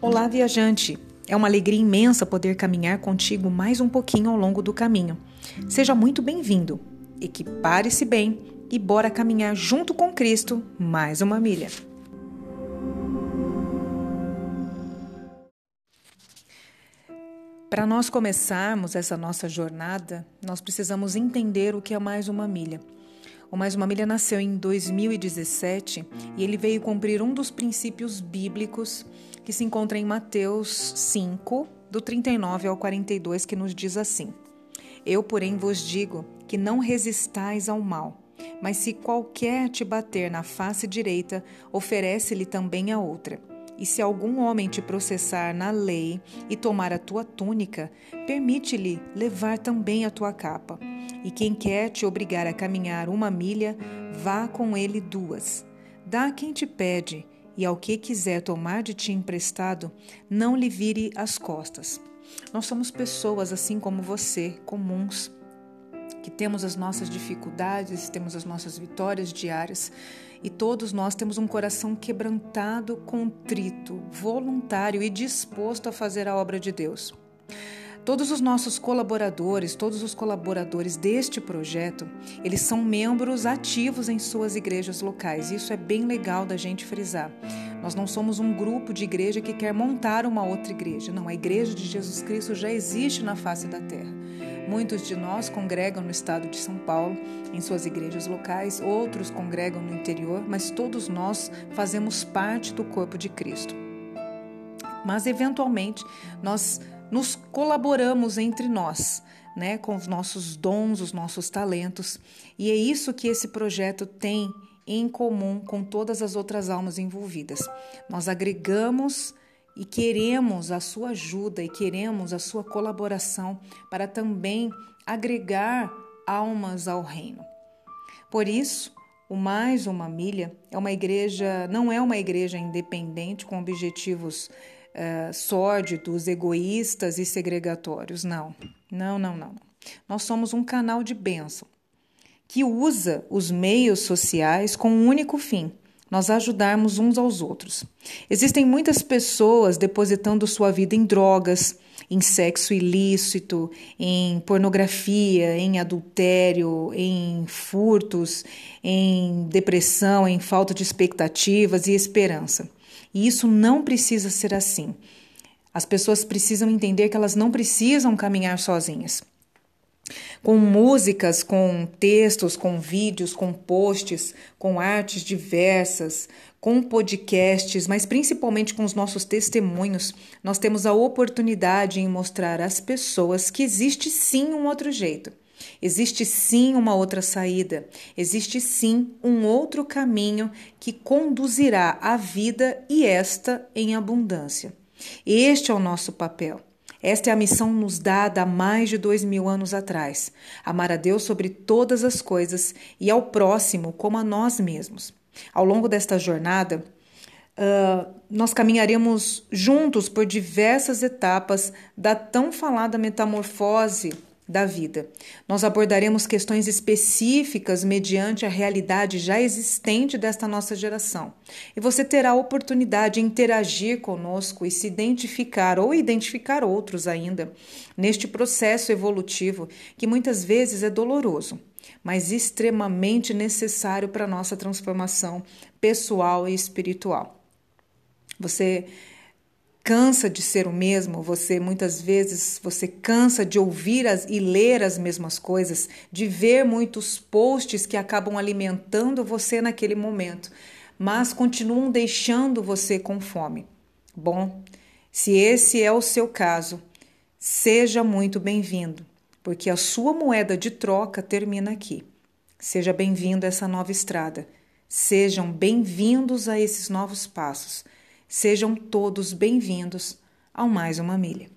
Olá, viajante! É uma alegria imensa poder caminhar contigo mais um pouquinho ao longo do caminho. Seja muito bem-vindo. Equipare-se bem e bora caminhar junto com Cristo mais uma milha. Para nós começarmos essa nossa jornada, nós precisamos entender o que é mais uma milha. O Mais Uma Milha nasceu em 2017 e ele veio cumprir um dos princípios bíblicos que se encontra em Mateus 5, do 39 ao 42, que nos diz assim: Eu, porém, vos digo que não resistais ao mal, mas se qualquer te bater na face direita, oferece-lhe também a outra. E se algum homem te processar na lei e tomar a tua túnica, permite-lhe levar também a tua capa. E quem quer te obrigar a caminhar uma milha, vá com ele duas. Dá quem te pede, e ao que quiser tomar de ti emprestado, não lhe vire as costas. Nós somos pessoas assim como você, comuns, que temos as nossas dificuldades, temos as nossas vitórias diárias e todos nós temos um coração quebrantado, contrito, voluntário e disposto a fazer a obra de Deus. Todos os nossos colaboradores, todos os colaboradores deste projeto, eles são membros ativos em suas igrejas locais. Isso é bem legal da gente frisar. Nós não somos um grupo de igreja que quer montar uma outra igreja. Não, a igreja de Jesus Cristo já existe na face da terra. Muitos de nós congregam no estado de São Paulo, em suas igrejas locais, outros congregam no interior, mas todos nós fazemos parte do corpo de Cristo. Mas, eventualmente, nós nos colaboramos entre nós, né, com os nossos dons, os nossos talentos, e é isso que esse projeto tem em comum com todas as outras almas envolvidas. Nós agregamos e queremos a sua ajuda e queremos a sua colaboração para também agregar almas ao reino. Por isso, o Mais Uma Milha é uma igreja, não é uma igreja independente com objetivos uh, sórdidos, egoístas e segregatórios. Não, não, não, não. Nós somos um canal de bênção que usa os meios sociais com um único fim: nós ajudarmos uns aos outros. Existem muitas pessoas depositando sua vida em drogas, em sexo ilícito, em pornografia, em adultério, em furtos, em depressão, em falta de expectativas e esperança. E isso não precisa ser assim. As pessoas precisam entender que elas não precisam caminhar sozinhas. Com músicas, com textos, com vídeos, com posts, com artes diversas, com podcasts, mas principalmente com os nossos testemunhos, nós temos a oportunidade em mostrar às pessoas que existe sim um outro jeito. Existe sim uma outra saída, existe sim um outro caminho que conduzirá à vida e esta em abundância. Este é o nosso papel. Esta é a missão nos dada há mais de dois mil anos atrás: amar a Deus sobre todas as coisas e ao próximo como a nós mesmos. Ao longo desta jornada, uh, nós caminharemos juntos por diversas etapas da tão falada metamorfose da vida. Nós abordaremos questões específicas mediante a realidade já existente desta nossa geração. E você terá a oportunidade de interagir conosco e se identificar ou identificar outros ainda neste processo evolutivo que muitas vezes é doloroso, mas extremamente necessário para a nossa transformação pessoal e espiritual. Você cansa de ser o mesmo, você muitas vezes você cansa de ouvir as, e ler as mesmas coisas, de ver muitos posts que acabam alimentando você naquele momento, mas continuam deixando você com fome. Bom, se esse é o seu caso, seja muito bem-vindo, porque a sua moeda de troca termina aqui. Seja bem-vindo a essa nova estrada. Sejam bem-vindos a esses novos passos. Sejam todos bem-vindos ao Mais Uma Milha.